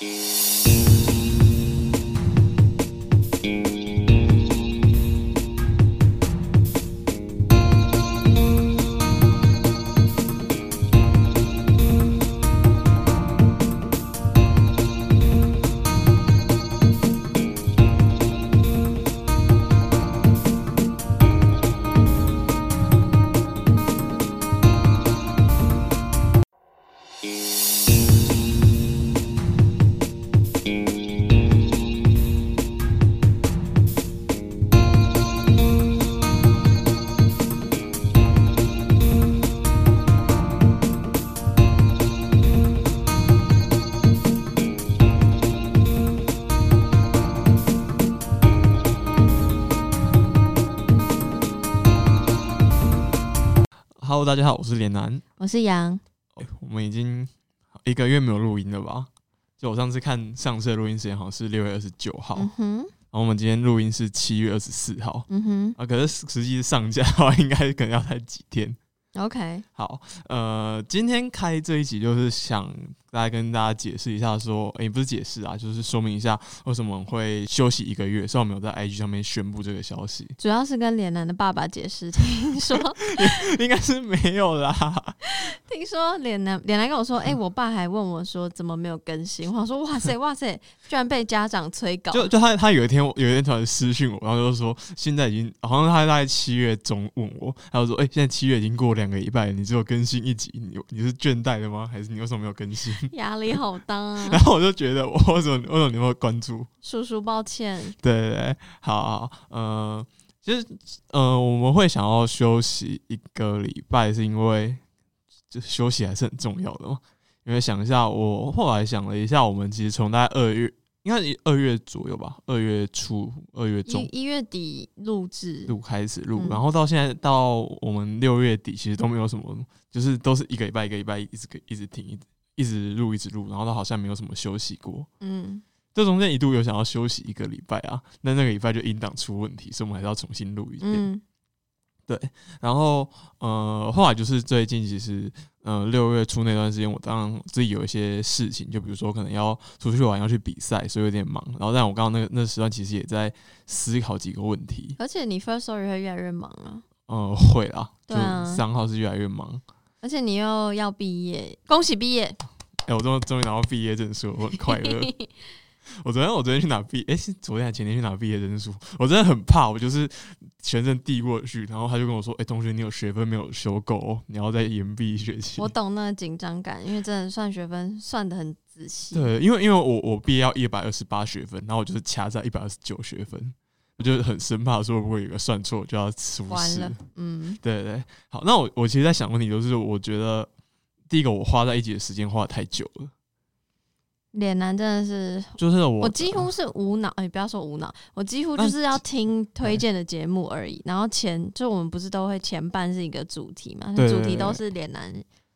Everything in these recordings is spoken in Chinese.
Música Hello，大家好，我是连南。我是杨，我们已经一个月没有录音了吧？就我上次看上次的录音时间好像是六月二十九号，嗯哼，然后我们今天录音是七月二十四号嗯哼啊，可是实际上架的话，应该可能要待几天。，OK，好，呃，今天开这一集就是想大概跟大家解释一下，说，也、不是解释啊，就是说明一下为什么会休息一个月，所以我们有在 IG 上面宣布这个消息，主要是跟连南的爸爸解释，听说 应该是没有啦。听说连南连南跟我说，哎、我爸还问我说怎么没有更新，我想说哇塞哇塞，居然被家长催稿，就就他他有一天有一天突然私讯我，然后就说现在已经好像他大概七月中问我，他就说哎、现在七月已经过两个礼拜了，你只有更新一集，你你是倦怠的吗？还是你为什么没有更新？压力好大啊 然，后我就觉得我为什么为什么你会关注？叔叔抱歉，对对对，好好，呃，其实呃我们会想要休息一个礼拜，是因为就休息还是很重要的嘛。因为想一下，我后来想了一下，我们其实从大概二月，应该是二月左右吧，二月初、二月中一一月底录制，录开始录，嗯然后到现在到我们六月底，其实都没有什么，就是都是一个礼拜一个礼拜一直一直停，一直一直录一直录，然后他好像没有什么休息过。嗯，这中间一度有想要休息一个礼拜啊，那那个礼拜就音档出问题，所以我们还是要重新录一遍。嗯然后呃，后来就是最近其实呃六月初那段时间，我当然自己有一些事情，就比如说可能要出去玩，要去比赛，所以有点忙。然后但我刚刚那个那时段其实也在思考几个问题。而且你 first story 会越来越忙啊，呃，会啦，就三号是越来越忙。而且你又要毕业，恭喜毕业，哎、我终终于拿到毕业证书，我很快乐。我昨天我昨天去拿毕，哎、是昨天还前天去拿毕业证书，我真的很怕，我就是学生递过去，然后他就跟我说，哎、同学，你有学分没有修够哦，你要再延毕一学期。我懂那个紧张感，因为真的算学分算的很仔细，对，因为因为我我毕业要一百二十八学分，然后我就是卡在一百二十九学分，我就很生怕说如果有一个算错就要出事完了。，嗯对对对，好，那我我其实在想问题，就是我觉得第一个我花在一起的时间花的太久了，脸男真的是，就是我我几乎是无脑，哎、不要说无脑，我几乎就是要听推荐的节目而已。然后前就我们不是都会前半是一个主题嘛，主题都是脸男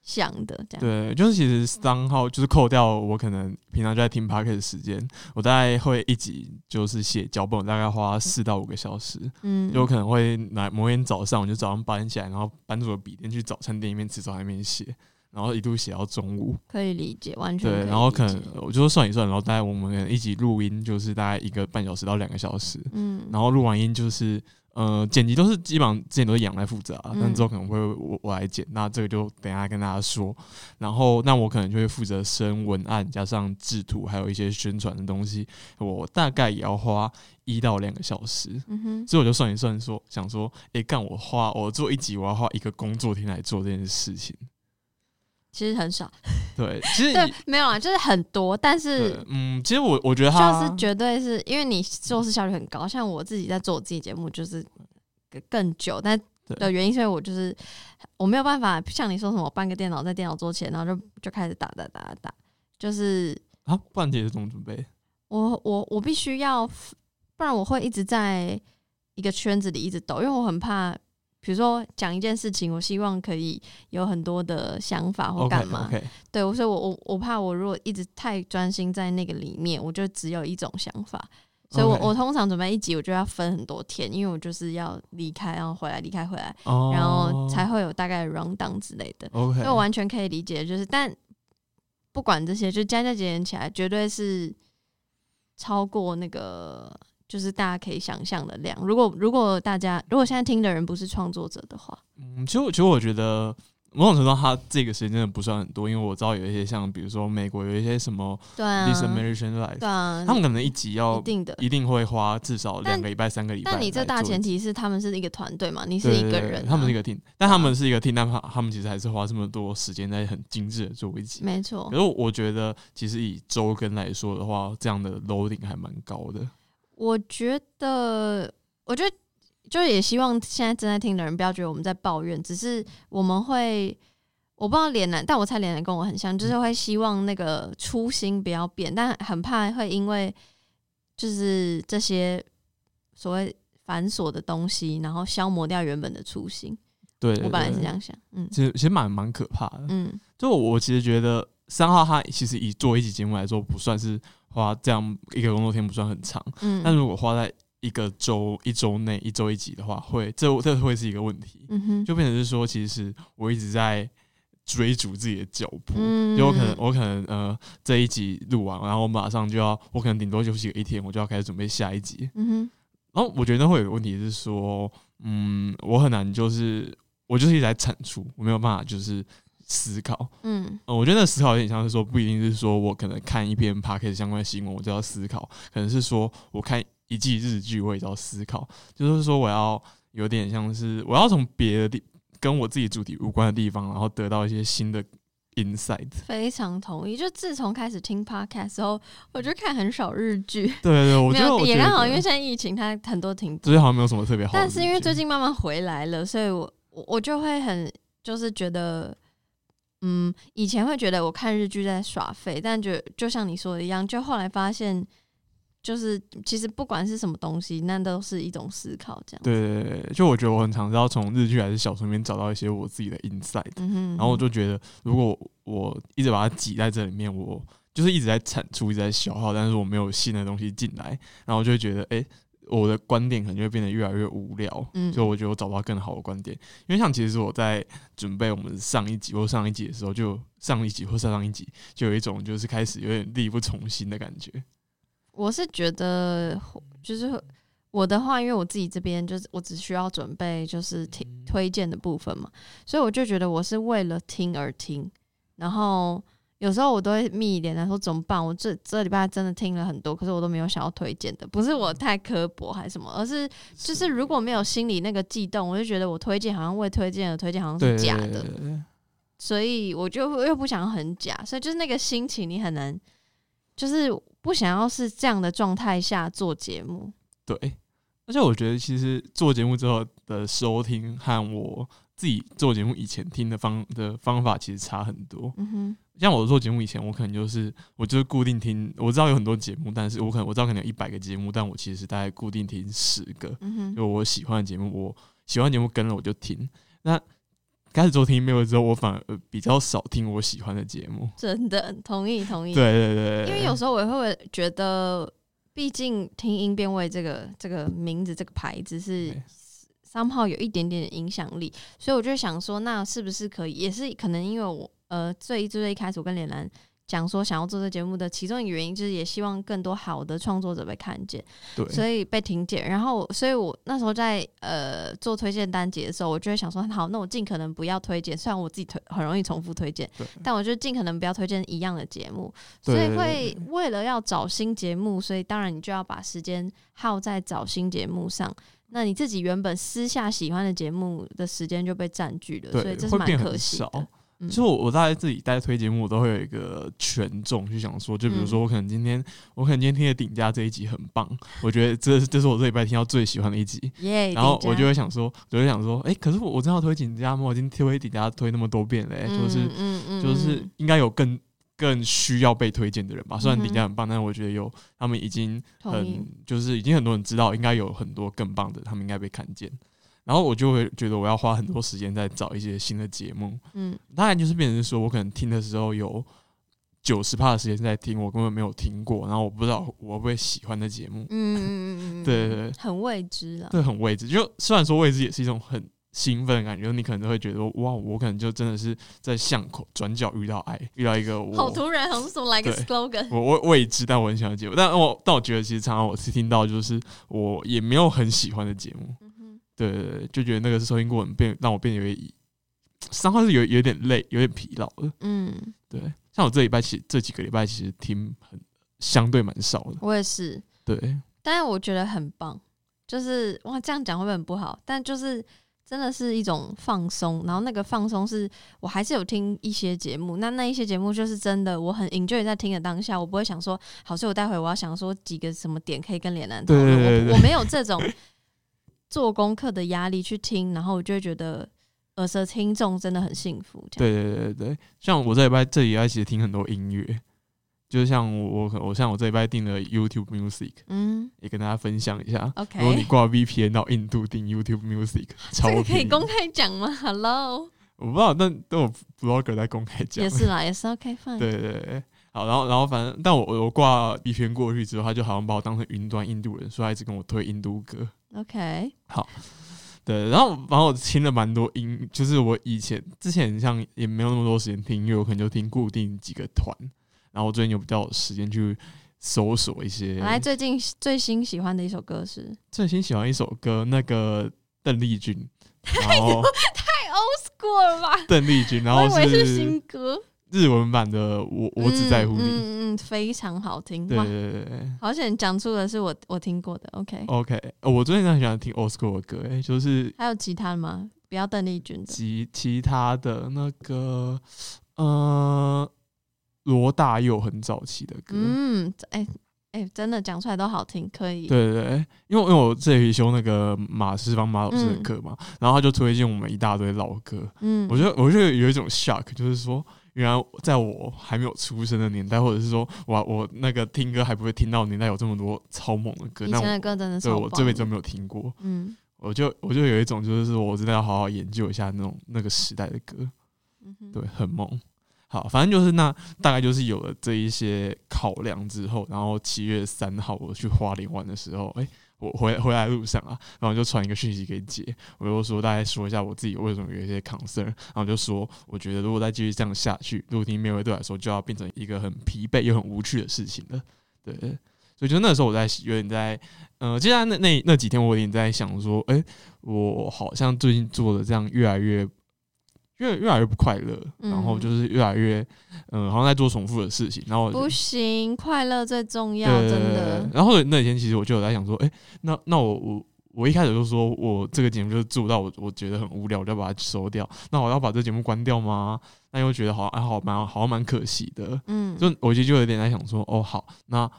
想的这样。对，就是其实三号就是扣掉我可能平常就在听 p o d c a s t 的时间，我大概会一集就是写脚本，大概花四到五个小时。嗯，就可能会拿某天早上，我就早上八点起来，然后搬着笔电去早餐店里面吃早餐面写，然后一度写到中午。可以理解，完全对，然后可能我就算一算，然后大概我们一集录音就是大概一个半小时到两个小时，嗯，然后录完音就是呃剪辑都是基本上之前都是杨来负责啊，嗯但之后可能会我我来剪，那这个就等一下跟大家说。然后那我可能就会负责生文案加上制图，还有一些宣传的东西，我大概也要花一到两个小时。嗯哼，所以我就算一算说，想说，诶，干我花我做一集，我要花一个工作天来做这件事情。其实很少，对，其实对，没有啊，就是很多，但是，嗯，其实我我觉得就是绝对是因为你做事效率很高，像我自己在做我自己节目就是更更久，但的原因是因为我就是我没有办法像你说什么，我搬个电脑在电脑桌前，然后就就开始打打打打打，就是啊，不然姐是怎么准备？我我我必须要，不然我会一直在一个圈子里一直抖，因为我很怕。比如说讲一件事情，我希望可以有很多的想法或干嘛。对，所以我我我怕我如果一直太专心在那个里面，我就只有一种想法。所以我我通常准备一集，我就要分很多天，因为我就是要离开，然后回来，离开回来，哦。然后才会有大概的 round down 之类的。所以我完全可以理解，就是但不管这些，就加加减减起来，绝对是超过那个就是大家可以想象的量。如果如果大家如果现在听的人不是创作者的话，嗯，其实其实我觉得某种程度上，它这个时间真的不算很多，因为我知道有一些像比如说美国有一些什么对 This 啊，American Life，、对啊，他们可能一集要一定的。一定会花至少两个礼拜、三个礼拜。但你这大前提是他们是一个团队嘛，你是一个人、啊，他们是一个 team，但他们是一个 team，但他他们其实还是花这么多时间在很精致的做一集。没错可。是我觉得，其实以周更来说的话，这样的 loading 还蛮高的。我觉得，我觉得就也希望现在正在听的人不要觉得我们在抱怨，只是我们会，我不知道脸男，但我猜脸男跟我很像，就是会希望那个初心不要变，但很怕会因为就是这些所谓繁琐的东西，然后消磨掉原本的初心。对对我本来是对这样想，嗯其实其实蛮蛮可怕的。嗯就我其实觉得三号他其实以做一集节目来说，不算是花这样一个工作天不算很长，但嗯如果花在一个周一周内一周一集的话，会这这会是一个问题，嗯哼，就变成是说，其实我一直在追逐自己的脚步。嗯就我可能，我可能呃这一集录完，然后我马上就要，我可能顶多休息个一天，我就要开始准备下一集。嗯哼然后我觉得会有个问题是说，嗯，我很难就是我就是一直在产出，我没有办法就是思考。嗯呃，我觉得那思考有点像是说，不一定是说我可能看一篇 p a r k e t 相关的新闻，我就要思考，可能是说我看一季日剧，我也要思考，就是说我要有点像是我要从别的地跟我自己主题无关的地方，然后得到一些新的 insight。非常同意。就自从开始听 podcast 之后，我就看很少日剧。对对对，我觉得也刚好，因为现在疫情，它很多停播最近好像没有什么特别好但是因为最近慢慢回来了，所以我我我就会很就是觉得，嗯，以前会觉得我看日剧在耍废，但就就像你说的一样，就后来发现，就是其实不管是什么东西，那都是一种思考，这样。对对对对，就我觉得我很常是要从日剧还是小说里面找到一些我自己的 insight。嗯哼，然后我就觉得，如果我一直把它挤在这里面，我就是一直在产出，一直在消耗，但是我没有新的东西进来，然后我就会觉得，哎、我的观点可能就会变得越来越无聊。嗯所以我觉得我找不到更好的观点，因为像其实我在准备我们上一集或上一集的时候，就上一集或上上一集，就有一种就是开始有点力不从心的感觉。我是觉得，就是我的话，因为我自己这边就是我只需要准备就是听推荐的部分嘛，所以我就觉得我是为了听而听，然后有时候我都会密一点来说怎么办？我这这礼拜真的听了很多，可是我都没有想要推荐的，不是我太刻薄还是什么，而是就是如果没有心里那个悸动，我就觉得我推荐好像为推荐而推荐，好像是假的，所以我就又不想很假，所以就是那个心情你很难，就是不想要是这样的状态下做节目。对，而且我觉得其实做节目之后的收听和我自己做节目以前听的方的方法其实差很多。嗯哼，像我做节目以前，我可能就是我就是固定听，我知道有很多节目，但是我可能我知道可能有一百个节目，但我其实大概固定听十个，就我喜欢的节目，我喜欢节目跟了我就听。那开始做听 email 之后，我反而呃比较少听我喜欢的节目。真的 同意同意。对对对，因为有时候我也会觉得，毕竟听音辨位这个这个名字这个牌子是对三号有一点点的影响力，所以我就想说，那是不是可以？也是可能因为我呃最最最一开始我跟连兰讲说想要做这节目的其中一个原因，就是也希望更多好的创作者被看见。对，所以被听见。然后，所以我那时候在呃做推荐单节的时候，我就会想说，好，那我尽可能不要推荐。虽然我自己推很容易重复推荐，但我就尽可能不要推荐一样的节目。所以会为了要找新节目，所以当然你就要把时间耗在找新节目上。那你自己原本私下喜欢的节目的时间就被占据了，所以这是蛮可惜的。嗯其实我我大概自己在推节目，我都会有一个权重去想说，就比如嗯说我可能今天、我可能今天听的顶家这一集很棒，我觉得这这是我这礼拜听到最喜欢的一集，耶，然后我就会想说，我就想说，哎、可是我我真要推顶家吗？我已经推顶家推那么多遍嘞、欸，就是就是嗯应该有更更需要被推荐的人吧。虽然顶家很棒，但是我觉得有他们已经很就是已经很多人知道，应该有很多更棒的，他们应该被看见。然后我就会觉得我要花很多时间在找一些新的节目，嗯。当然就是变成是说我可能听的时候有九十趴的时间在听，我根本没有听过，然后我不知道我会不会喜欢的节目。嗯，嗯嗯 对对对。很未知了。对很未知。就虽然说未知也是一种很兴奋的感觉，你可能都会觉得哇，我可能就真的是在巷口转角遇到爱，遇到一个我好突然，好像什么来个对 slogan。我未未知但我很喜欢的节目，但我但我觉得其实常常我是听到就是我也没有很喜欢的节目，对对对，就觉得那个收音过程变让我变得有点三号是有有点累，有点疲劳的。嗯，对，像我这礼拜其实这几个礼拜其实听很相对蛮少的。我也是，对，但是我觉得很棒，就是哇，这样讲会不会很不好？但就是真的是一种放松，然后那个放松是我还是有听一些节目，那那一些节目就是真的我很 enjoy 在听的当下，我不会想说，好，所以我待会我要想说几个什么点可以跟连南讨论，我我没有这种做功课的压力去听，然后我就会觉得耳塞听众真的很幸福，对对对对，像我这礼拜这礼拜其实听很多音乐，就是像我我我像我这礼拜订了 YouTube Music，嗯。也跟大家分享一下。如果你，OK，挂 VPN 到印度订 YouTube Music，超这个可以公开讲吗？Hello，我不知道，但都有 blogger 在公开讲。也。是啦，也是 OK fine，对对对，好，然后然后反正，但我我挂 VPN 过去之后，他就好像把我当成云端印度人，所以他一直跟我推印度歌。，OK，好对，然后然后我听了蛮多音，就是我以前之前像也没有那么多时间听音乐，我可能就听固定几个团，然后我最近有比较有时间去搜索一些。来，最近最新喜欢的一首歌是最新喜欢一首歌，那个邓丽君，然后太 old school 了吧？邓丽君，然后我以为是是新歌，日文版的我我只在乎你。嗯嗯嗯，非常好听哇！对对对对好险讲出的是我我听过的，OK。，OK，呃我最近很喜欢听 old school 的歌，哎，就是还有其他的吗？不要邓丽君的，其其他的那个呃罗大佑很早期的歌，嗯，哎哎，真的讲出来都好听，可以。对对对，因为因为我这里修那个马世芳马老师的课嘛，然后他就推荐我们一大堆老歌，嗯，我觉得我觉得有一种 shock，就是说。原来在我还没有出生的年代，或者是说我我那个听歌还不会听到年代，有这么多超猛的歌，那我以前的歌真的对我这辈子都没有听过，嗯。我就我就有一种就是说我真的要好好研究一下那种那个时代的歌，嗯对，很猛。好，反正就是那大概就是有了这一些考量之后，然后七月三号我去花莲玩的时候，哎、我 回回来路上啊，然后就传一个讯息给姐，我就说大概说一下我自己为什么有一些 concern，然后就说我觉得如果再继续这样下去，录听面会对我来说就要变成一个很疲惫又很无趣的事情了，对。所以就那时候我在有点在，呃，接下来那那那几天我有点在想说，哎、我好像最近做的这样越来越。越越来越不快乐，然后嗯就是越来越，嗯、好像在做重复的事情，然后不行，快乐最重要，真的。然后那天其实我就有在想说，哎、那那我我我一开始就说我这个节目就是做到我我觉得很无聊，我就要把它收掉。那我要把这节目关掉吗？那又觉得好像还好蛮好像蛮可惜的。嗯，就我其实就有点在想说，哦好，那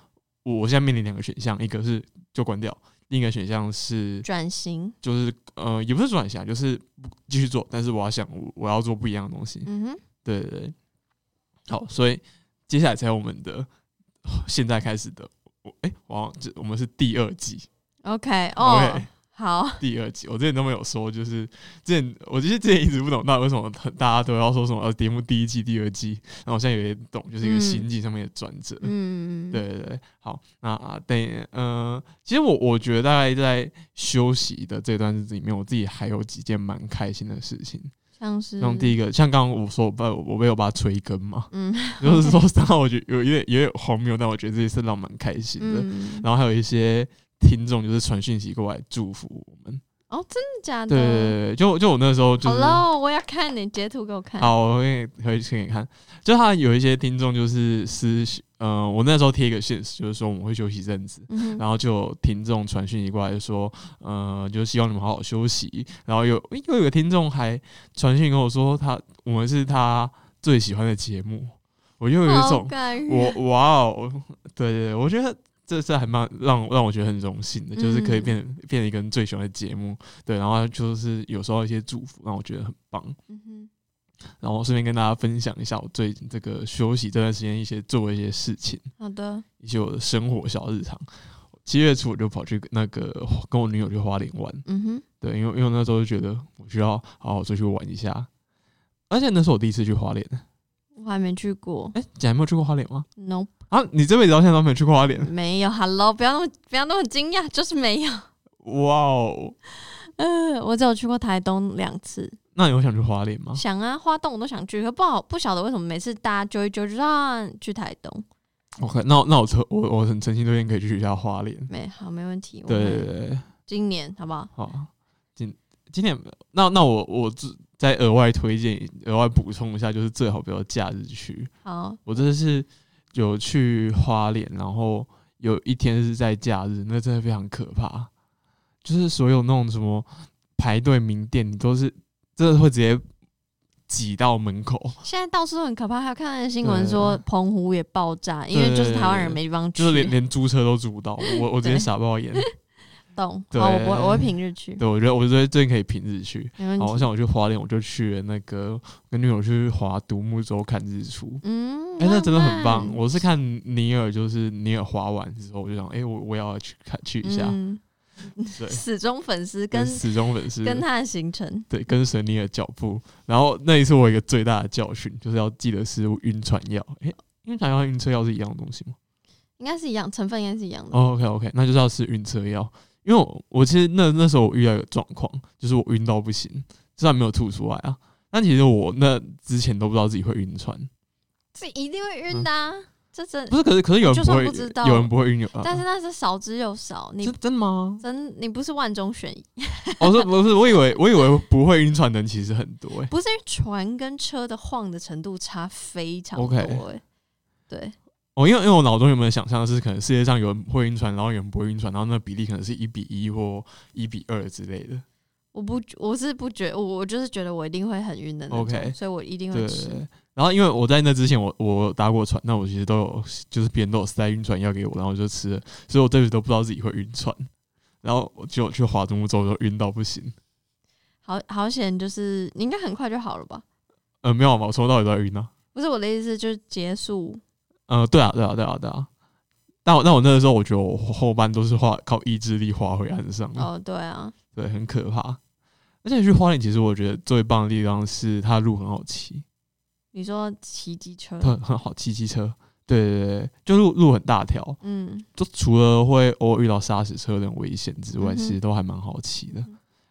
我我现在面临两个选项，一个是就关掉，另一个选项是转型，就是呃也不是转型啊，就是继续做，但是我要想我我要做不一样的东西。嗯哼，对对对，好，所以接下来才有我们的现在开始的，我哎，我好像这我们是第二季。OK，哦 OK 好，第二季，我之前都没有说，就是之前我其实之前一直不懂，到底为什么大家都要说什么呃节目第一季、第二季，然后我现在有点懂，就是一个嗯心境上面的转折。嗯，对对对，好，那啊等呃，其实我我觉得大概在休息的这段日子里面，我自己还有几件蛮开心的事情。像是像第一个，像刚刚我说我被我被我爸催更嘛，嗯 就是说，然后我觉得有一点有点荒谬，但我觉得这一次让我蛮开心的。嗯，然后还有一些听众就是传讯息过来祝福我们。哦，真的假的？对对对对，就就我那时候就是，Hello，我要看你截图给我看。好，我给你可以给你看，就他有一些听众就是私讯，呃，我那时候贴一个现实，就是说我们会休息一阵子。嗯，然后就有听众传讯息过来，就说，呃，就希望你们好好休息。然后有诶又有个听众还传讯跟我说他，我们是他最喜欢的节目。我又有一种，我哇哦，对对对，我觉得这这还蛮让让我觉得很荣幸的，就是可以嗯。变变成一个人最喜欢的节目，对，然后就是有时候一些祝福让我觉得很棒，嗯哼，然后顺便跟大家分享一下我最近这个休息这段时间一些做的一些事情，好的，一些我的生活小日常。七月初我就跑去那个跟我女友去花莲玩，嗯哼，对，因为因为那时候就觉得我需要好好出去玩一下，而且那是我第一次去花莲，我还没去过哎、你还没有去过花莲吗？，No，啊，你这辈子到现在都没有去过花莲？没有。Hello，不要那么不要那么惊讶，就是没有。哇哦！嗯，我只有去过台东两次，那你有想去花莲吗？想啊，花东我都想去，可不好不晓得为什么每次大家揪一揪就让去台东，OK，那那我特我我很诚心推荐可以去一下花莲。没好没问题。对对对，今年好不好？好，今今天那那我我自再额外推荐额外补充一下，就是最好不要假日去。好，我这是有去花莲，然后有一天是在假日，那真的非常可怕。就是所有那种什么排队名店，你都是真的会直接挤到门口，现在到处都很可怕，还有看到新闻说澎湖也爆炸，因为就是台湾人没地方去，就是连连租车都租不到。我我直接傻爆眼。懂。对，我不会我会平日去，对，我觉得我觉得最近可以平日去。好，没问题。像我去花莲，我就去了那个跟女友去划独木舟看日出。嗯，哎、那真的很棒我是看尼尔，就是尼尔划完之后，我就想，哎、我我也要去看去一下。嗯对，死忠粉丝跟始终粉丝，跟他的行程，对跟随尼尔脚步。然后那一次我有一个最大的教训，就是要记得是晕船药。哎、晕船药和晕车药是一样的东西吗、应该是一样，成分应该是一样的。哦、？OK OK，那就是要吃晕车药。因为我我其实那那时候我遇到一个状况，就是我晕到不行，虽然没有吐出来啊，但其实我那之前都不知道自己会晕船。这一定会晕的、啊，这真不是，可是可是有人就不会，算不知道有人不会晕有，但是啊那是少之又少，你真真的吗？真你不是万中选一，哦，是不是？我以为我以为不会晕船的人其实很多哎、不是船跟车的晃的程度差非常多 OK 哎、对，哦，因为因为我脑中有没有想象的是，可能世界上有人会晕船，然后有人不会晕船，然后那比例可能是一比一或一比二之类的。我不我是不觉我我就是觉得我一定会很晕的那种 OK 所以我一定会吃。然后因为我在那之前我我有搭过船，那我其实都有就是别人都有塞晕船药给我，然后我就吃了，所以我这辈子都不知道自己会晕船。然后我就去划独木舟，就晕到不行。好好险，就是你应该很快就好了吧？呃，没有嘛，我从头到尾都在晕啊。不是我的意思，就是结束呃，对啊，对啊，对啊，对啊。但我但我那个时候，我觉得我后半都是花靠意志力划回岸上的，哦，对啊，对，很可怕。而且去花莲，其实我觉得最棒的地方是它路很好骑，你说骑机车，很很好骑机车。对对对，就路路很大条，嗯，就除了会偶尔遇到砂石车有点危险之外，嗯其实都还蛮好骑的。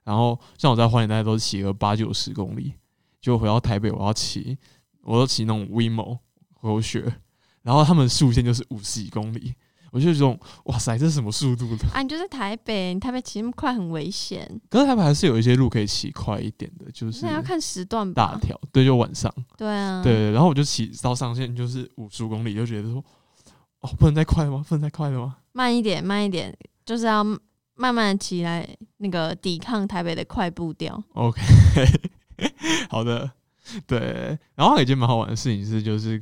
然后像我在花莲，大概都是骑个八九十公里，就回到台北，我要骑，我都骑那种 WeMo 狗血，然后他们速限就是五十几公里，我就有种哇塞，这是什么速度的？啊，你就在台北，你台北骑那么快很危险，可是台北还是有一些路可以骑快一点的，就是那要看时段吧。大条，对，就晚上，对啊，对，然后我就骑到上限就是五十公里，就觉得说，哦，不能再快了吗？不能再快了吗？慢一点，慢一点，就是要慢慢地骑来那个抵抗台北的快步调。OK，好的，对。然后还有一件蛮好玩的事情是，就是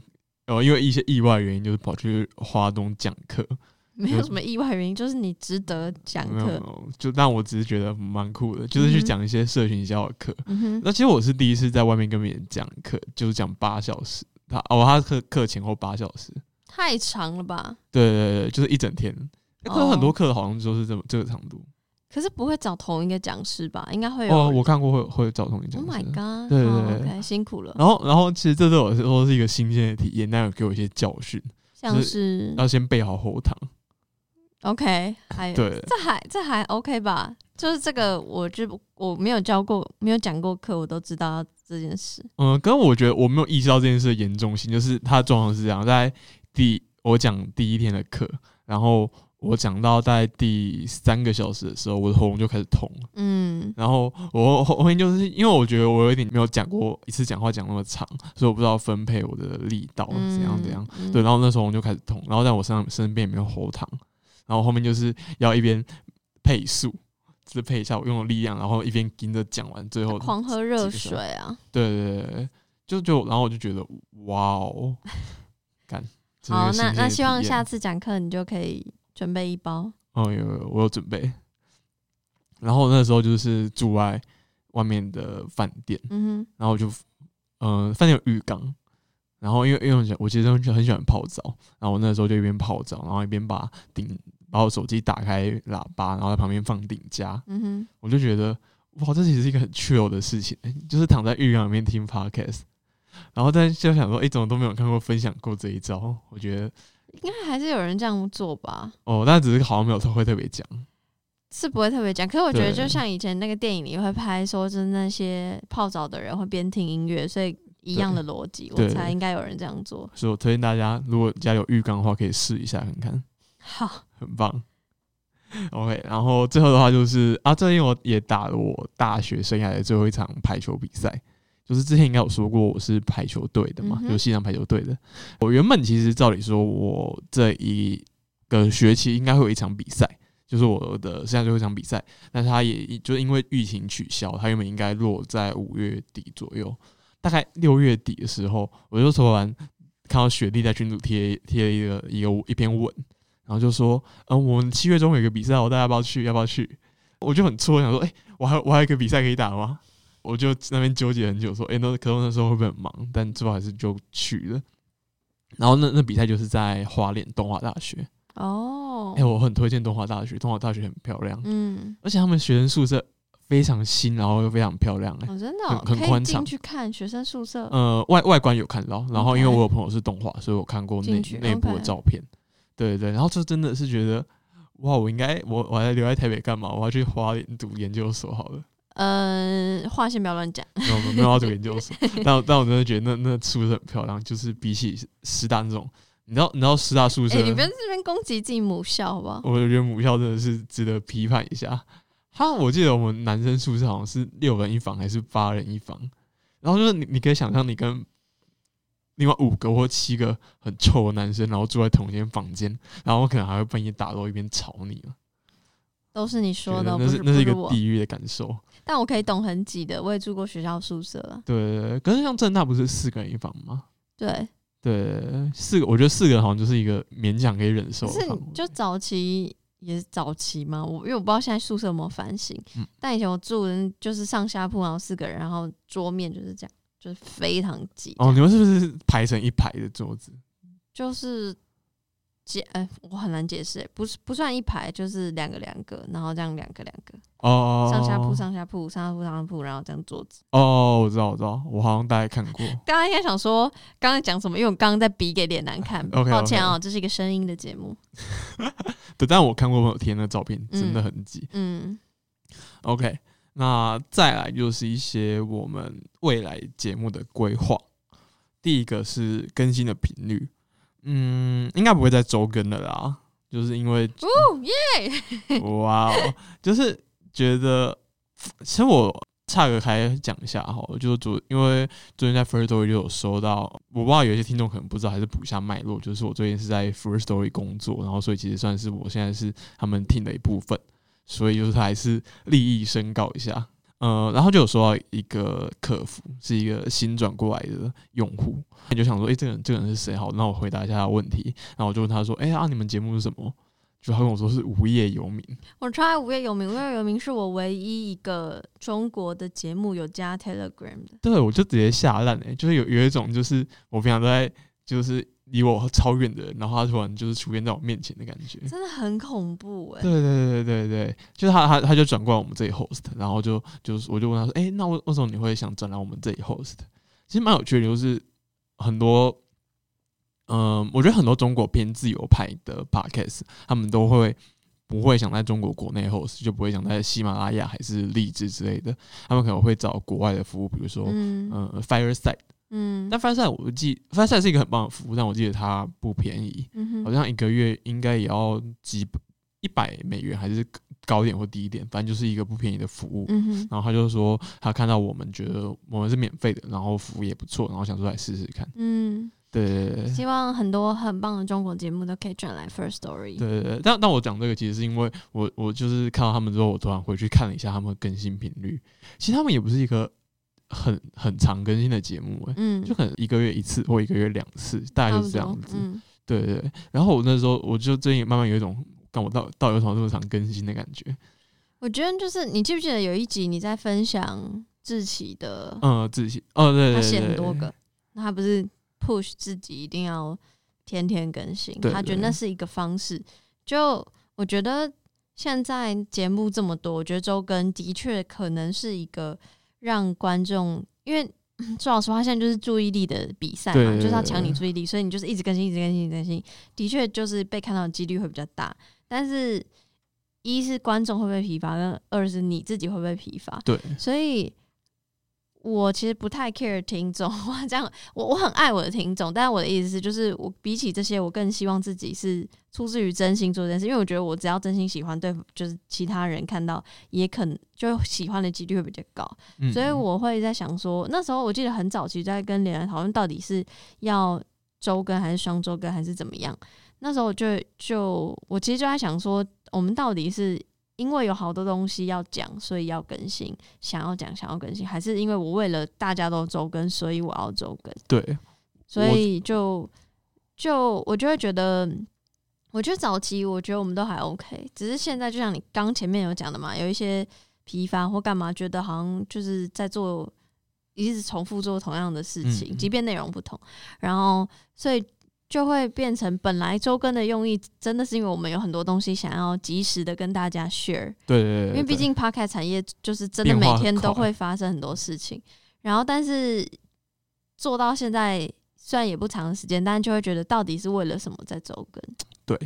呃，因为一些意外原因，就是跑去华东讲课。没有什么意外原因，就是你值得讲课。就但我只是觉得蛮酷的，就是去讲一些社群营销的课。那其实我是第一次在外面跟别人讲课，就是讲八小时。他哦，他课课前后八小时，太长了吧？对对对，就是一整天。可是哦很多课好像就是这么这个长度。可是不会找同一个讲师吧？应该会有哦，我看过会会找同一个讲 Oh my 师 god！对对哦对辛苦了。然后，然后其实这对我来说是一个新鲜的体验，但有给我一些教训，像是要先备好喉糖。OK，还有对，这还这还 OK 吧？就是这个，我就我没有教过，没有讲过课，我都知道这件事。嗯，可是我觉得我没有意识到这件事的严重性，就是他的状况是这样，在第我讲第一天的课，然后我讲到大概第三个小时的时候，我的喉咙就开始痛了，嗯，然后我后后面就是因为我觉得我有一点没有讲过一次讲话讲那么长，所以我不知道分配我的力道怎样怎样，嗯对，然后那时候我就开始痛，然后在我身上身边也没有喉糖，然后后面就是要一边配速，支配一下我用的力量，然后一边跟着讲完最后狂喝热水啊！对对对对，就就然后我就觉得哇哦，干。好，那那希望下次讲课你就可以准备一包。哦有有我有准备，然后那时候就是住在外面的饭店，嗯然后就嗯、呃饭店有浴缸，然后因为因为我喜我其实很喜很喜欢泡澡，然后我那时候就一边泡澡，然后一边把顶把我手机打开喇叭，然后在旁边放顶加，嗯哼，我就觉得哇，这其实是一个很 chill 的事情，就是躺在浴缸里面听 podcast，然后但就想说，哎、怎么都没有看过分享过这一招？我觉得应该还是有人这样做吧？哦，但只是好像没有特会特别讲。是不会特别讲。可是我觉得，就像以前那个电影里会拍说，就是那些泡澡的人会边听音乐，所以一样的逻辑，我对猜应该有人这样做。所以我推荐大家，如果家有浴缸的话，可以试一下看看，好，很棒。OK，然后最后的话就是啊，最近我也打了我大学生涯的最后一场排球比赛，就是之前应该有说过我是排球队的嘛嗯，哼就西洋排球队的。我原本其实照理说，我这一个学期应该会有一场比赛，就是我的现在最后一场比赛，但是它也就因为疫情取消，它原本应该落在五月底左右，大概六月底的时候，我就突然看到雪莉在群组贴贴了一个一个一篇文，然后就说，嗯、我们七月中有一个比赛我，大家要不要去？要不要去？我就很错，想说，哎、我还我还有一个比赛可以打吗？我就那边纠结很久，说，哎、那可能那时候会不会很忙？但最后还是就去了。然后那那比赛就是在花莲东华大学，哦哎、，我很推荐东华大学，东华大学很漂亮，嗯，而且他们学生宿舍非常新，然后又非常漂亮、哎、哦，真的哦很很宽敞进去看学生宿舍。呃，外外观有看到，然后因为我有朋友是动画，所以我看过内进去内部的照片。对对，然后就真的是觉得，哇，我应该我我还留在台北干嘛？我要去花莲读研究所好了。嗯，话先不要乱讲。没有没有要读研究所，但我但我真的觉得那那宿舍很漂亮，就是比起师大那种，你知道你知道师大宿舍，哎、你不要这边攻击自己母校好不好？我觉得母校真的是值得批判一下。他我记得我们男生宿舍好像是六人一房还是八人一房，然后就是你你可以想象你跟另外五个或七个很臭的男生，然后住在同一间房间，然后可能还会半夜打到一边吵你了，都是你说的，那是那是一个。地狱的感受。但我可以懂很挤的，我也住过学校宿舍了。对对对，可是像正大不是四个人一房吗？对，对，四个我觉得四个人好像就是一个勉强可以忍受可是的。就早期也是早期嘛，我因为我不知道现在宿舍有没有反省，嗯但以前我住人就是上下铺，然后四个人，然后桌面就是这样，就是非常挤。哦，你们是不是排成一排的桌子？就是解，哎、我很难解释、欸，不是不算一排，就是两个两个，然后这样两个两个，哦，上下铺上下铺上下铺上下铺，然后这样桌子。哦，我知道，我知道，我好像大概看过。刚刚应该想说刚刚讲什么，因为我刚刚在比给脸难看 OK，OK 抱歉哦，这是一个声音的节目。对，但我看过朋友贴那个照片，真的很挤。嗯 OK，那再来就是一些我们未来节目的规划。第一个是更新的频率，嗯，应该不会再周更的啦，就是因为哦耶，哇哦，就是觉得，其实我岔个开讲一下哈，就是昨因为最近在 First Story 就有收到，我不知道有些听众可能不知道，还是补一下脉络，就是我最近是在 First Story 工作，然后所以其实算是我现在是他们 team 的一部分，所以就是还是利益申告一下。呃，然后就有收到一个客服，是一个新转过来的用户，你就想说，诶，这个人这个人是谁？好，那我回答一下他的问题，然后我就问他说，诶，啊，你们节目是什么？就他跟我说是无业游民，我超爱无业游民，无业游民是我唯一一个中国的节目有加 Telegram 的。对，我就直接下烂哎，就是有有一种就是我平常都在就是离我超远的人，然后他突然就是出现在我面前的感觉。真的很恐怖哎、对对对对对，就是他他他就转过来我们这里 host，然后就就是我就问他说，哎、那为为什么你会想转来我们这里 host？其实蛮有趣的，就是很多，嗯、我觉得很多中国偏自由派的 podcast，他们都会不会想在中国国内 host，就不会想在喜马拉雅还是荔枝之类的，他们可能会找国外的服务，比如说嗯呃 Fireside。嗯。但 Fireside 我记 Fireside 是一个很棒的服务，但我记得它不便宜，嗯，好像一个月应该也要几一百美元，还是高一点或低一点，反正就是一个不便宜的服务。嗯哼，然后他就说，他看到我们觉得我们是免费的，然后服务也不错，然后想说来试试看。嗯，对对对对。希望很多很棒的中国节目都可以转来 First Story。对对对，但但我讲这个其实是因为我我就是看到他们之后，我突然回去看了一下他们的更新频率，其实他们也不是一个很很长更新的节目、欸，嗯，就可能一个月一次或一个月两次，大概就是这样子。嗯，对对对，然后我那时候我就最近慢慢有一种，干我到到底有什么这么长更新的感觉。我觉得就是你记不记得有一集你在分享志奇的，嗯，自己哦，对他写很多个，那他不是 push 自己一定要天天更新，对他觉得那是一个方式。就我觉得现在节目这么多，我觉得周更的确可能是一个让观众，因为说老实话，现在就是注意力的比赛嘛，就是要对抢你注意力，所以你就是一直更新，一直更新，一直更新，的确就是被看到的几率会比较大。但是一是观众会不会疲乏，跟二是你自己会不会疲乏。对，所以我其实不太 care 听众，我这样我我很爱我的听众，但是我的意思是，就是我比起这些，我更希望自己是出自于真心做这件事，因为我觉得我只要真心喜欢，对，就是其他人看到也可能就喜欢的几率会比较高，嗯所以我会在想说，那时候我记得很早期在跟连人讨论到底是要周更还是双周更还是怎么样，那时候我就就我其实就在想说，我们到底是因为有好多东西要讲，所以要更新，想要讲想要更新，还是因为我为了大家都周更，所以我要周更？对，所以就就我就会觉得，我觉得早期我觉得我们都还 OK，只是现在就像你刚前面有讲的嘛，有一些疲乏或干嘛，觉得好像就是在做一直重复做同样的事情，嗯即便内容不同，然后所以就会变成本来周更的用意，真的是因为我们有很多东西想要及时的跟大家 share，对对对，因为毕竟 podcast 产业就是真的每天都会发生很多事情，然后但是做到现在虽然也不长时间，但就会觉得到底是为了什么在周更？对，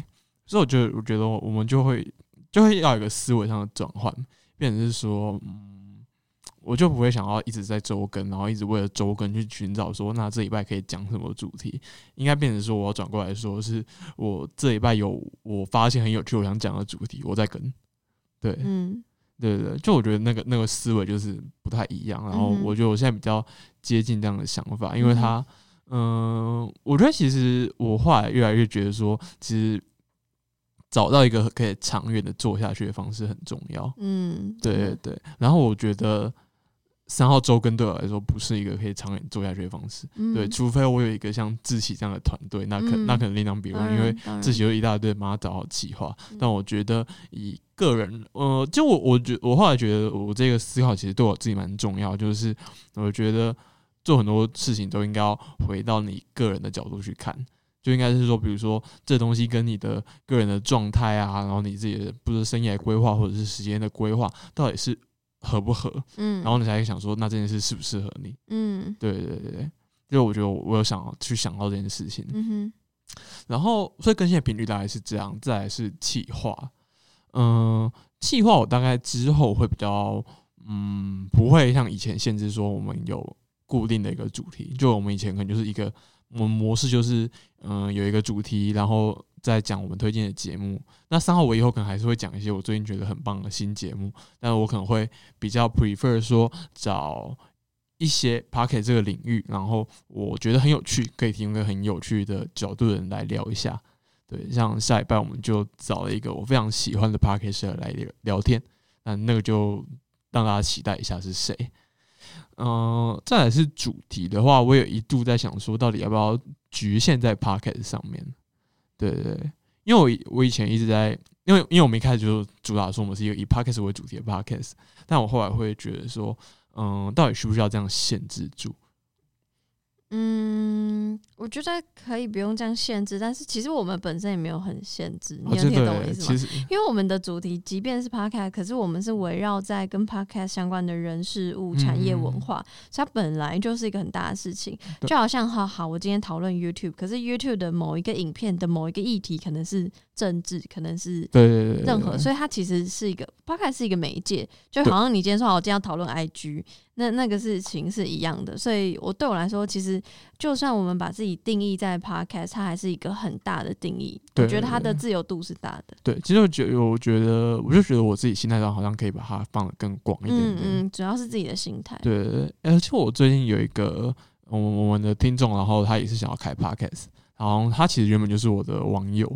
所以我觉得，我觉得我们就会就会要有一个思维上的转换，变成是说，嗯，我就不会想要一直在周更，然后一直为了周更去寻找说，那这礼拜可以讲什么主题，应该变成说，我要转过来说，是我这礼拜有我发现很有趣，我想讲的主题，我在跟，对，嗯。对对对，就我觉得那个那个思维就是不太一样，然后我觉得我现在比较接近这样的想法，因为他，嗯、我觉得其实我后来越来越觉得说，其实找到一个可以长远的做下去的方式很重要。嗯，对对对，然后我觉得三号周更对我来说不是一个可以长远做下去的方式，嗯。对，除非我有一个像志喜这样的团队，那可、那嗯可能另当别当论，因为然当然。自己有一大堆帮他找好计划，嗯。但我觉得以个人，呃，就我我觉我后来觉得我这个思考其实对我自己蛮重要，就是我觉得做很多事情都应该要回到你个人的角度去看，就应该是说，比如说这东西跟你的个人的状态啊，然后你自己的不是生涯规划或者是时间的规划到底是合不合，嗯，然后你才会想说，那这件事适不适合你？嗯。对对对对，就我觉得我我有想要去想到这件事情，嗯哼。然后所以更新的频率大概是这样，再来是气化，嗯、气化我大概之后会比较，嗯，不会像以前限制说我们有固定的一个主题，就我们以前可能就是一个我们模式就是，嗯、有一个主题，然后再讲我们推荐的节目。那三号我以后可能还是会讲一些我最近觉得很棒的新节目，但我可能会比较 prefer 说找一些 p o c k e t 这个领域，然后我觉得很有趣，可以提供一个很有趣的角度的人来聊一下。对，像下礼拜我们就找了一个我非常喜欢的 p o c k e t 来聊聊天，那那个就让大家期待一下是谁。嗯、再来是主题的话，我有一度在想说，到底要不要局限在 p o c k e t 上面？对对，因为我我以前一直在，因为因为我们一开始就主打说我们是一个以 p o c k e t 为主题的 p o c k e t 但我后来会觉得说，嗯，到底需不需要这样限制住？嗯，我觉得可以不用这样限制，但是其实我们本身也没有很限制，你有听懂我意思吗因为我们的主题即便是 podcast，可是我们是围绕在跟 podcast 相关的人事物、产业文化，所以它本来就是一个很大的事情。就好像好好，我今天讨论 YouTube，可是 YouTube 的某一个影片的某一个议题可能是政治，可能是对对对对，任何，所以它其实是一个 podcast 是一个媒介，就好像你今天说好，我今天要讨论 IG，那那个事情是一样的。所以我对我来说，其实就算我们把自己定义在 podcast，它还是一个很大的定义。对我觉得它的自由度是大的。对，其实我觉，我觉得，我就觉得我自己心态上好像可以把它放得更广一点点。嗯嗯，主要是自己的心态。对对对，而且我最近有一个我们我们的听众，然后他也是想要开 podcast，然后他其实原本就是我的网友，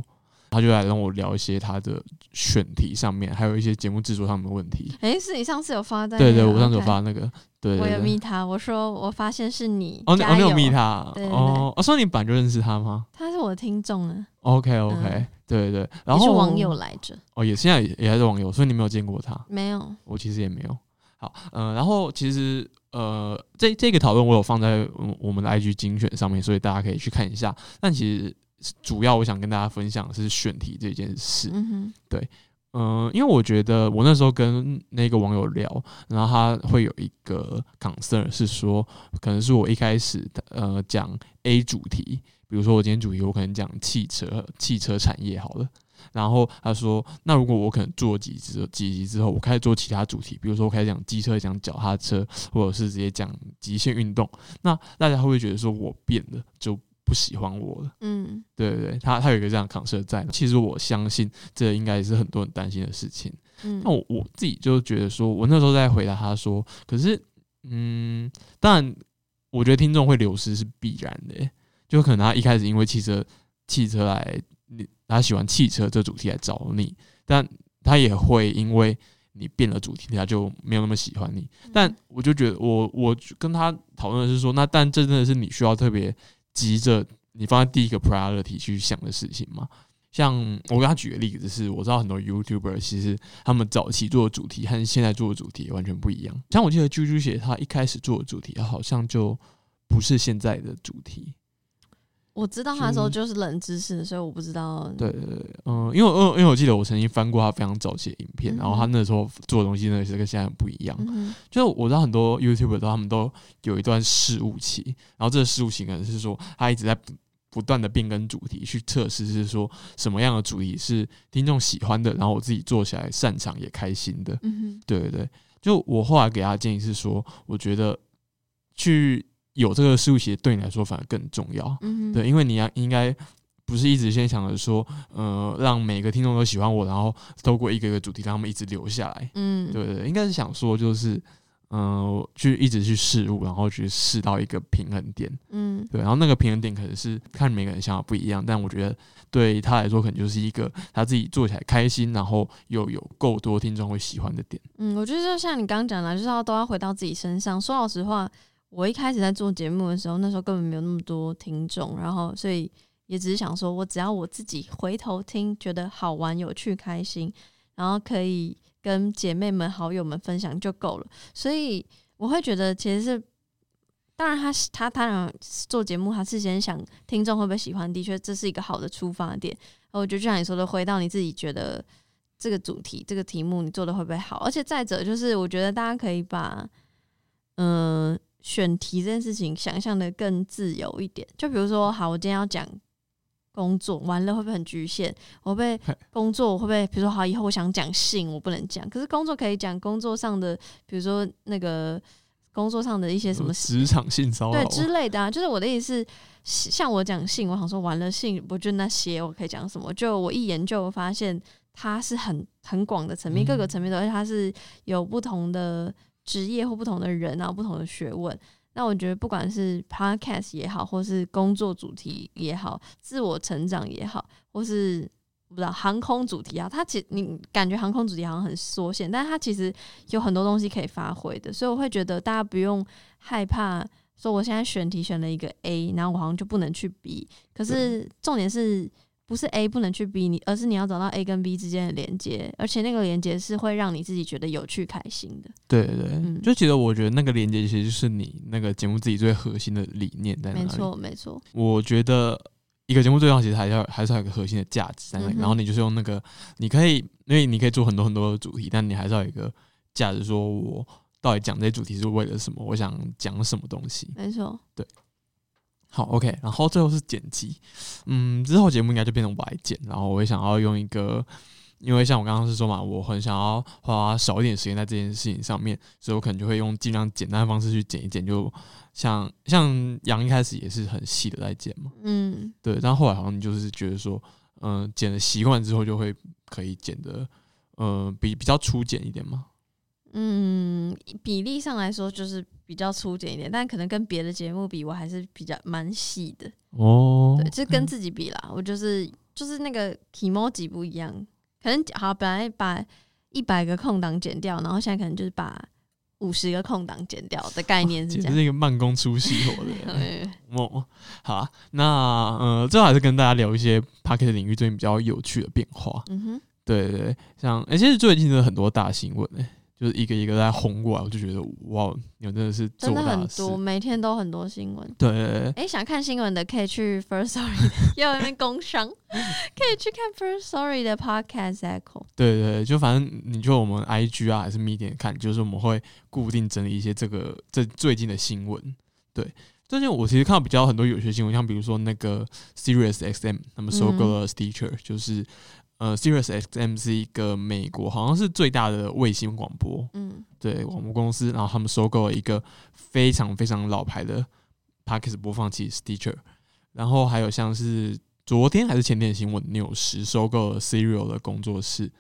他就来跟我聊一些他的选题上面，还有一些节目制作上面的问题。诶，是你上次有发在对对，那个我上次有发那个，对我。有密他，我说我发现是你，哦，你哦，你有密他对哦？哦，所以你本来就认识他吗他是我的听众啊，？OK OK，、嗯对对对，然后网友来着，哦，也现在也也还是网友，所以你没有见过他。没有，我其实也没有。好，呃，然后其实呃，这这个讨论我有放在嗯我们的 IG 精选上面，所以大家可以去看一下。但其实主要我想跟大家分享的是选题这件事。嗯对，嗯、因为我觉得我那时候跟那个网友聊，然后他会有一个 concern 是说，可能是我一开始呃讲 A 主题，比如说我今天主题我可能讲汽车汽车产业好了，然后他说，那如果我可能做几集几集之后，我开始做其他主题，比如说我开始讲机车、讲脚踏车，或者是直接讲极限运动，那大家会不会觉得说我变了，就不喜欢我了？嗯对对对，他他有一个这样的 concern 在。其实我相信这应该也是很多人担心的事情。嗯那我我自己就觉得说，我那时候在回答他说，可是，嗯，当然，我觉得听众会流失是必然的欸、就可能他一开始因为汽车汽车来，你他喜欢汽车这主题来找你，但他也会因为你变了主题，他就没有那么喜欢你。但我就觉得我我跟他讨论的是说，那但这真的是你需要特别急着你放在第一个 priority 去想的事情嘛？像我给他举个例子是，我知道很多 YouTuber 其实他们早期做的主题和现在做的主题完全不一样。像我记得啾啾姐她一开始做的主题好像就不是现在的主题。我知道他的时候就是冷知识，所以我不知道。对对对，嗯，因为我因为我记得我曾经翻过他非常早期的影片，嗯然后他那时候做的东西真的是跟现在很不一样。嗯哼就我知道很多 YouTuber 都他们都有一段试误期，然后这个试误期可能是说他一直在不不断的变更主题，去测试是说什么样的主题是听众喜欢的，然后我自己做起来擅长也开心的。嗯对对对，就我后来给他的建议是说，我觉得去有这个试误期对你来说反而更重要。嗯，对，因为你要应该不是一直先想着说，呃，让每个听众都喜欢我，然后透过一个一个主题让他们一直留下来。嗯，对对对，应该是想说就是，嗯、去一直去试物，然后去试到一个平衡点。嗯对，然后那个平衡点可能是看每个人想法不一样，但我觉得对他来说，可能就是一个他自己做起来开心，然后又有够多听众会喜欢的点。嗯，我觉得就像你刚刚讲的，就是要都要回到自己身上。说老实话，我一开始在做节目的时候，那时候根本没有那么多听众，然后所以也只是想说，我只要我自己回头听，觉得好玩、有趣、开心，然后可以跟姐妹们、好友们分享就够了。所以我会觉得，其实是，当然他他当然做节目，他事先想听众会不会喜欢，的确这是一个好的出发点。我觉得就像你说的，回到你自己觉得这个主题、这个题目你做的会不会好？而且再者就是，我觉得大家可以把嗯、选题这件事情想象的更自由一点。就比如说，好，我今天要讲工作，完了会不会很局限？我被工作我会不会，比如说好，以后我想讲性，我不能讲，可是工作可以讲工作上的，比如说那个工作上的一些什么职场性骚扰对之类的啊，就是我的意思是，像我讲性，我想说完了性，我就那些我可以讲什么？就我一研究发现，它是很很广的层面，嗯各个层面都，而且它是有不同的职业或不同的人然后，不同的学问。那我觉得不管是 podcast 也好，或是工作主题也好，自我成长也好，或是不知道航空主题啊，它其实你感觉航空主题好像很缩限，但是它其实有很多东西可以发挥的，所以我会觉得大家不用害怕说我现在选题选了一个 A，然后我好像就不能去 B。可是重点是不是 A 不能去 B 你，而是你要找到 A 跟 B 之间的连接，而且那个连接是会让你自己觉得有趣开心的。对对就觉得我觉得那个连接其实就是你那个节目自己最核心的理念在哪里。没错，没错。我觉得一个节目最重要，其实还要还是要有一个核心的价值在那里。嗯然后你就是用那个，你可以，因为你可以做很多很多的主题，但你还是要有一个价值，说我到底讲这些主题是为了什么？我想讲什么东西？没错，好，OK，然后最后是剪辑，嗯，之后节目应该就变成我来剪，然后我也想要用一个，因为像我刚刚是说嘛，我很想要花少一点时间在这件事情上面，所以我可能就会用尽量简单的方式去剪一剪，就像像杨一开始也是很细的在剪嘛，嗯，对，但后来好像你就是觉得说，嗯、剪的习惯之后就会可以剪的，呃，比比较粗剪一点嘛，嗯，比例上来说就是比较粗简一点，但可能跟别的节目比，我还是比较蛮细的。哦对，就是跟自己比啦，我就是就是那个 emoji 不一样，可能好本来把一百个空档剪掉，然后现在可能就是把五十个空档剪掉的概念是这样。是一个慢工出细活的 人。好啊，那呃，最后还是跟大家聊一些 p a c k e t 领域最近比较有趣的变化。嗯哼，对对对，像哎、其实最近真的很多大新闻哎、就是一个一个在轰过来，我就觉得哇，你们真的是做真的。很多，每天都很多新闻。对对对哎、想看新闻的可以去 First Story，又在那边工商，可以去看 First Story 的 Podcast Echo。对对，就反正你就我们 IG 啊，还是 Medium 看，就是我们会固定整理一些这个这最近的新闻。对，最近我其实看到比较很多有趣新闻，像比如说那个 Sirius XM 他们收购了 Stitcher，、就是呃，Sirius XM 是一个美国好像是最大的卫星广播，嗯对广播公司，然后他们收购了一个非常非常老牌的 Podcast 播放器 Stitcher，然后还有像是昨天还是前天的新闻，纽时收购了 Serial 的工作室，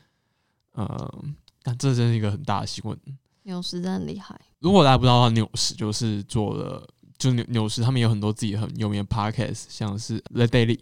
呃，但这真是一个很大的新闻。纽时真的很厉害。如果大家不知道的话，纽时就是做了，就纽纽时他们有很多自己很有名的 Podcast，像是 The Daily。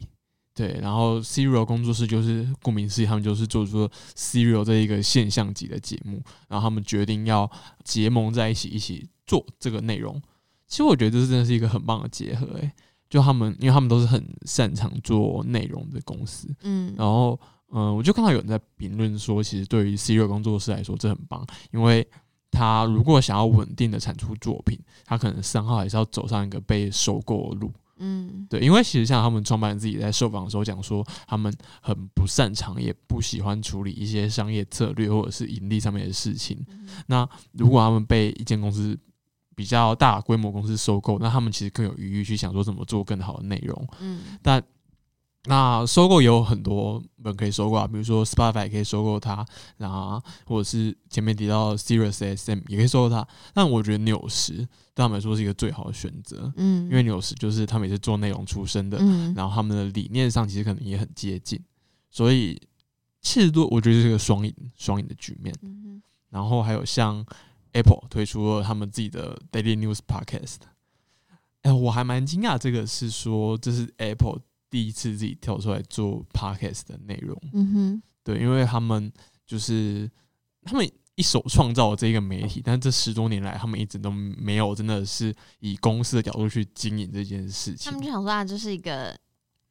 对，然后 Serial 工作室就是顾名思义，他们就是做出 Serial 这一个现象级的节目，然后他们决定要结盟在一起，一起做这个内容。其实我觉得这真的是一个很棒的结合、欸，就他们，因为他们都是很擅长做内容的公司，嗯然后，嗯、我就看到有人在评论说，其实对于 Serial 工作室来说，这很棒，因为他如果想要稳定的产出作品，他可能三号还是要走上一个被收购的路。嗯对，因为其实像他们创办人自己在受访的时候讲说，他们很不擅长，也不喜欢处理一些商业策略或者是盈利上面的事情。那如果他们被一间公司比较大规模公司收购，那他们其实更有余裕去想说怎么做更好的内容。嗯但那收购也有很多人可以收购啊，比如说 Spotify 也可以收购它，然后或者是前面提到 Sirius SM 也可以收购它。但我觉得纽时对他们来说是一个最好的选择，嗯，因为纽时就是他们也是做内容出身的，嗯然后他们的理念上其实可能也很接近，所以其实都我觉得是个双赢双赢的局面。嗯然后还有像 Apple 推出了他们自己的 Daily News Podcast，哎、我还蛮惊讶，这个是说这是 Apple 第一次自己跳出来做 Podcast 的内容，嗯哼对，因为他们就是他们一手创造了这个媒体，但这十多年来他们一直都没有真的是以公司的角度去经营这件事情他们，就想说啊，就是一个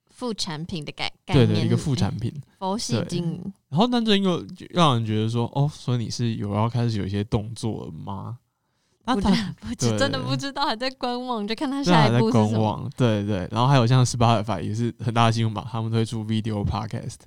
副产品的概概念，对的一个副产品。佛系经营。然后但这又让人觉得说，哦，所以你是有要开始有一些动作了吗？那不他知不知真的不知道，还在观望，就看他下一步是什么。观望，对对。然后还有像 Spotify 也是很大的新闻吧，他们推出 Video Podcast。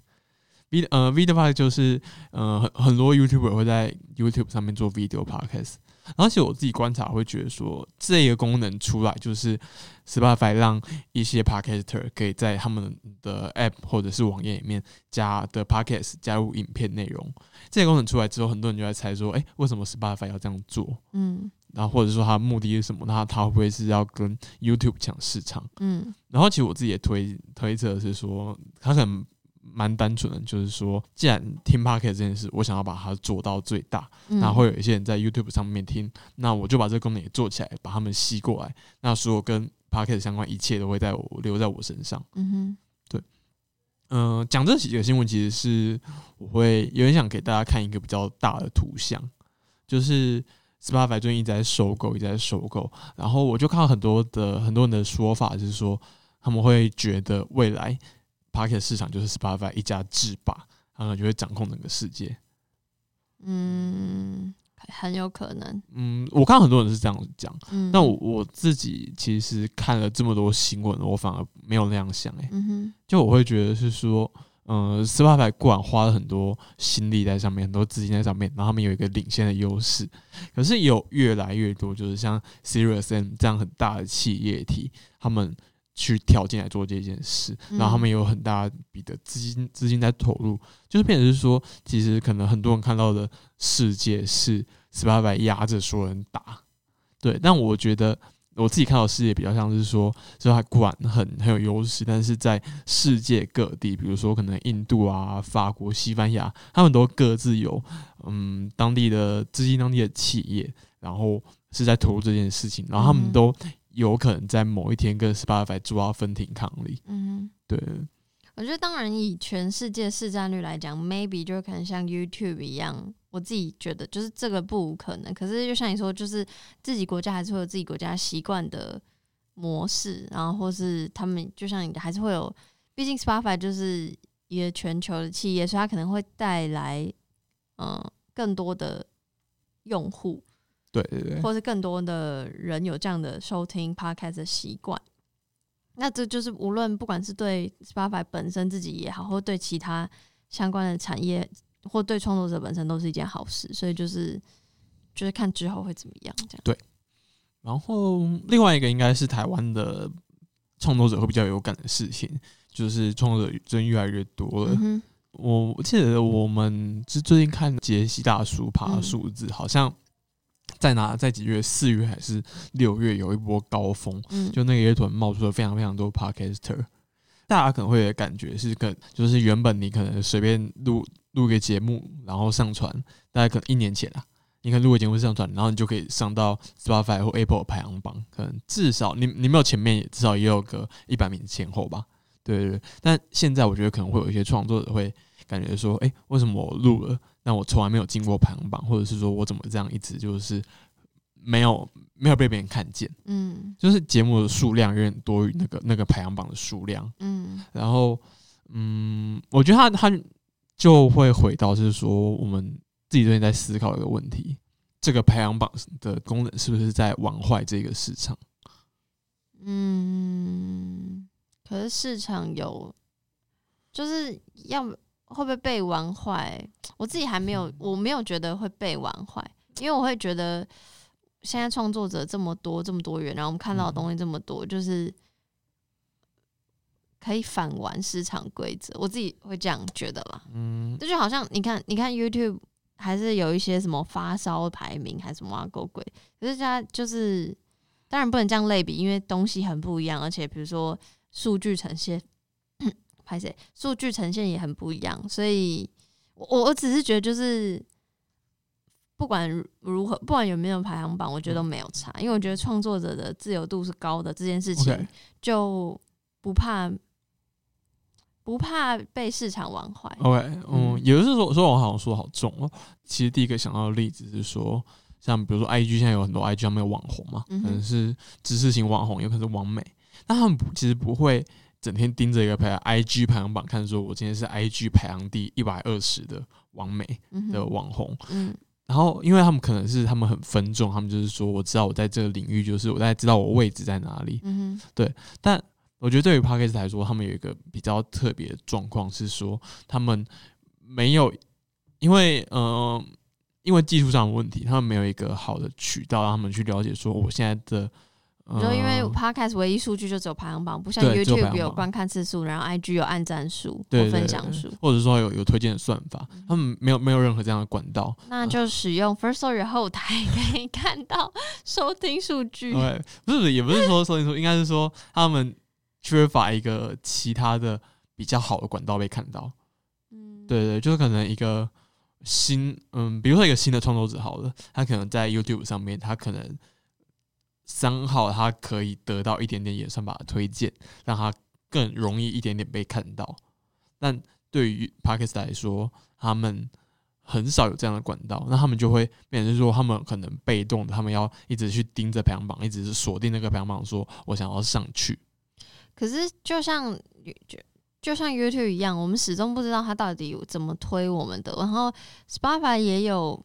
V 呃 Video Podcast 就是呃很很多 YouTuber 会在 YouTube 上面做 Video Podcast。然后其实我自己观察会觉得说，这个功能出来就是 Spotify 让一些 Podcaster 可以在他们的 App 或者是网页里面加的 Podcast 加入影片内容。这个功能出来之后，很多人就在猜说，哎、为什么 Spotify 要这样做？嗯然后或者说它的目的是什么？那它会不会是要跟 YouTube 抢市场？嗯然后其实我自己也推推测是说，它可能蛮单纯的，就是说，既然听 Podcast 这件事，我想要把它做到最大，嗯，那会有一些人在 YouTube 上面听，那我就把这个功能也做起来，把他们吸过来，那所有跟 Podcast 相关一切都会在我留在我身上。嗯哼对嗯、讲这几个新闻，其实是我会有点想给大家看一个比较大的图像，就是 Spotify 最近一直在收购，一直在收购，然后我就看到很多的很多人的说法，就是说他们会觉得未来 p o c k e t 市场就是 Spotify 一家制霸，他们就会掌控整个世界。嗯，很有可能。嗯，我看到很多人是这样讲，嗯，但我我自己其实看了这么多新闻，我反而没有那样想、欸，嗯哼就我会觉得是说，嗯、斯 Spotify 固然花了很多心力在上面，很多资金在上面，然后他们有一个领先的优势，可是有越来越多，就是像 Serious M 这样很大的企业体，他们去跳进来做这件事，嗯然后他们有很大笔的资金资金在投入，就是变成是说，其实可能很多人看到的世界是 Spotify 压着所有人打，对，但我觉得。我自己看到的世界比较像是说，所以它固然很很有优势，但是在世界各地，比如说可能印度啊、法国、西班牙，他们都各自有嗯当地的资金、当地的企业，然后是在投入这件事情，然后他们嗯都有可能在某一天跟 Spotify 做到分庭抗礼。嗯。对，我觉得，当然以全世界市占率来讲，maybe 就可能像 YouTube 一样，我自己觉得就是这个不无可能。可是，就像你说，就是自己国家还是会有自己国家习惯的模式，然后或是他们就像你还是会有，毕竟 Spotify 就是一个全球的企业，所以它可能会带来嗯、呃更多的用户，对对对，或是更多的人有这样的收听 podcast 的习惯。那这就是无论不管是对 Spotify 本身自己也好，或对其他相关的产业，或对创作者本身都是一件好事。所以就是就是看之后会怎么样，这样。对然后另外一个应该是台湾的创作者会比较有感的事情，就是创作者真越来越多了。嗯，我记得我们是最近看杰西大叔爬数字，好像在哪在几月？四月还是六月有一波高峰，嗯，就那个乐团冒出了非常非常多 podcaster。大家可能会有感觉是跟就是原本你可能随便录录个节目，然后上传，大概可能一年前啊，你可能录个节目上传，然后你就可以上到 Spotify 或 Apple 排行榜，可能至少你你没有前面也至少也有个一百名前后吧。对对对，但现在我觉得可能会有一些创作者会感觉说，哎、为什么我录了，但我从来没有进过排行榜，或者是说我怎么这样一直就是没有没有被别人看见，嗯就是节目的数量远远多于那个那个排行榜的数量。嗯然后，嗯，我觉得他他就会回到就是说，我们自己最近在思考一个问题：这个排行榜的功能是不是在玩坏这个市场？嗯，可是市场有，就是要会不会被玩坏？我自己还没有，我没有觉得会被玩坏，因为我会觉得现在创作者这么多，这么多元，然后我们看到的东西这么多，就是可以反玩市场规则。我自己会这样觉得啦。嗯，这就好像你看，你看 YouTube 还是有一些什么发烧排名还是什么啊狗鬼，可是它就是当然不能这样类比，因为东西很不一样，而且比如说数据呈现，拍谁数据呈现也很不一样，所以我我我只是觉得就是。不管如何，不管有没有排行榜，我觉得都没有差，因为我觉得创作者的自由度是高的，这件事情就不怕不怕被市场玩坏。OK，嗯嗯，也就是说，说我好像说好重哦。其实第一个想到的例子是说，像比如说 IG 现在有很多 IG 上面有网红嘛，嗯可能是知识型网红，有可能是网美，那他们其实不会整天盯着一个排 IG 排行榜看，说我今天是 IG 排行第一百二十的网美的网红，嗯。然后因为他们可能是他们很分众，他们就是说我知道我在这个领域，就是我大概知道我位置在哪里，嗯哼。但我觉得对于 p a c k a g e 来说，他们有一个比较特别的状况是说，他们没有因为呃，因为技术上的问题，他们没有一个好的渠道让他们去了解说我现在的。你说因为呃 Podcast 唯一数据就只有排行榜，不像 YouTube 有观看次数，然后 IG 有按赞数或分享数，或者说有有推荐的算法，他们没有没有任何这样的管道。那就使用 First Story 后台可以看到收听数据。对，不是也不是说收听数，应该是说他们缺乏一个其他的比较好的管道被看到。嗯，对对，就是可能一个新，嗯，比如说一个新的创作者好了，他可能在 YouTube 上面，他可能三号他可以得到一点点也算法的推荐，让他更容易一点点被看到。但对于 Podcast 来说，他们很少有这样的管道，那他们就会变成说，他们可能被动的，他们要一直去盯着排行榜，一直是锁定那个排行榜，说我想要上去。可是就像就就像 YouTube 一样，我们始终不知道它到底怎么推我们的。然后 Spotify 也有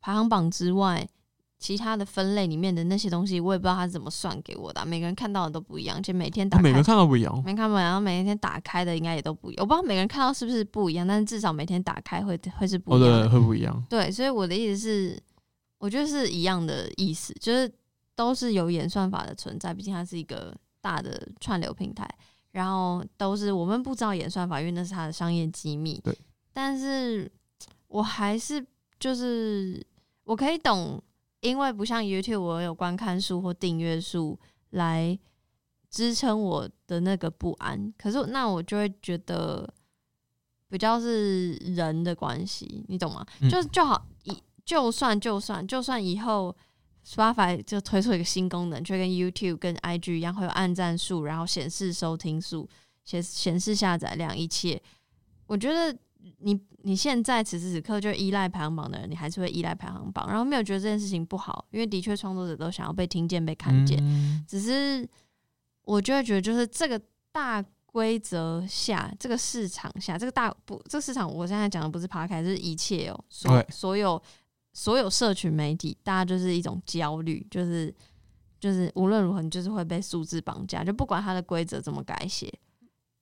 排行榜之外，其他的分类里面的那些东西，我也不知道它是怎么算给我的啊、每个人看到的都不一样，而且每天打开每个人看到不一样哦，没看不一样，然后每天打开的应该也都不一样。我不知道每个人看到是不是不一样，但是至少每天打开会会是不一样的。会不一样。对，所以我的意思是，我觉得是一样的意思，就是都是有演算法的存在，毕竟它是一个大的串流平台，然后都是我们不知道演算法，因为那是它的商业机密。对，但是我还是就是我可以懂，因为不像 YouTube，我有观看数或订阅数来支撑我的那个不安。可是那我就会觉得比较是人的关系，你懂吗？嗯就就好以就算就算就算以后 Spotify 就推出一个新功能，就跟 YouTube 跟 IG 一样，会有按赞数，然后显示收听数，显显示下载量，一切。我觉得你你现在此时此刻就依赖排行榜的人，你还是会依赖排行榜，然后没有觉得这件事情不好，因为的确创作者都想要被听见、被看见。嗯只是我就会觉得，就是这个大规则下，这个市场下，这个大不，这个市场，我现在讲的不是 p 开，就是一切哦，所所有所有社群媒体，大家就是一种焦虑，就是就是无论如何，你就是会被数字绑架，就不管它的规则怎么改写，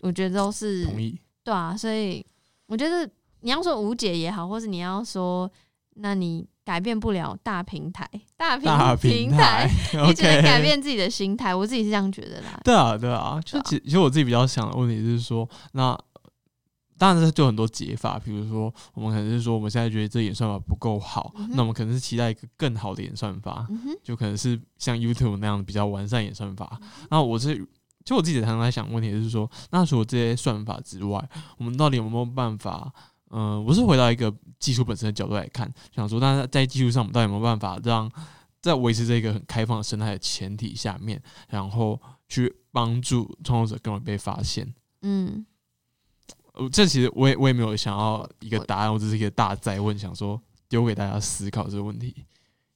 我觉得都是同意。对啊，所以我觉得你要说无解也好，或是你要说，那你改变不了大平台，大平大平平台 你只能改变自己的心态。我自己是这样觉得啦。对啊，对啊，就其其实我自己比较想的问题是说，那当然，这就很多解法，比如说，我们可能是说，我们现在觉得这演算法不够好，那我们可能是期待一个更好的演算法，就可能是像 YouTube 那样比较完善演算法。那我是，就我自己常常在想问题，就是说，那除了这些算法之外，我们到底有没有办法？嗯，我是回到一个技术本身的角度来看，想说，那在技术上，我们到底有没有办法让在维持这个很开放的生态的前提下面，然后去帮助创作者更容易被发现？嗯。这其实我也我也没有想要一个答案，我只是一个大在问，想说丢给大家思考这个问题，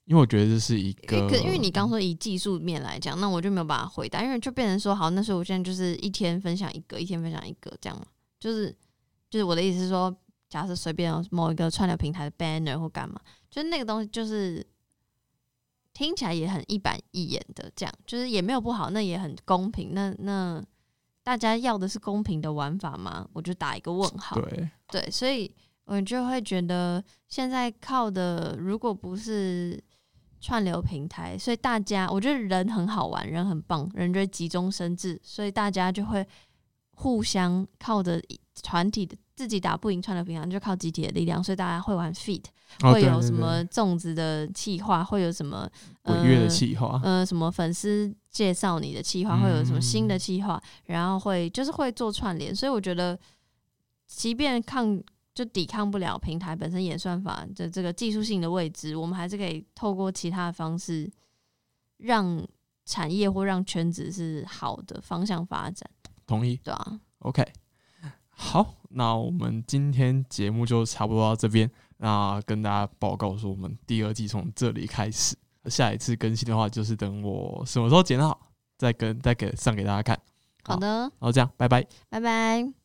因为我觉得这是一个，可因为你刚说以技术面来讲，那我就没有办法回答，因为就变成说好，那时候我现在就是一天分享一个，一天分享一个这样嘛，就是就是我的意思是说，假设随便某一个串流平台的 banner 或干嘛，就是那个东西就是听起来也很一板一眼的，这样就是也没有不好，那也很公平，那那。大家要的是公平的玩法吗？我就打一个问号。对对，所以我就会觉得现在靠的如果不是串流平台，所以大家我觉得人很好玩，人很棒，人就急中生智，所以大家就会互相靠着团体的。自己打不赢串流平台，就靠集体的力量，所以大家会玩 feat，会有什么粽子的企划，会有什么鬼月的企划，呃，什么粉丝介绍你的企划，会有什么新的企划，然后会就是会做串联，所以我觉得，即便抗就抵抗不了平台本身演算法的这个技术性的未知，我们还是可以透过其他的方式，让产业或让圈子是好的方向发展。同意，对啊，OK。好，那我们今天节目就差不多到这边。那跟大家报告说，我们第二季从这里开始。下一次更新的话，就是等我什么时候剪好，再跟再给上给大家看。好的，然后这样，拜拜，拜拜。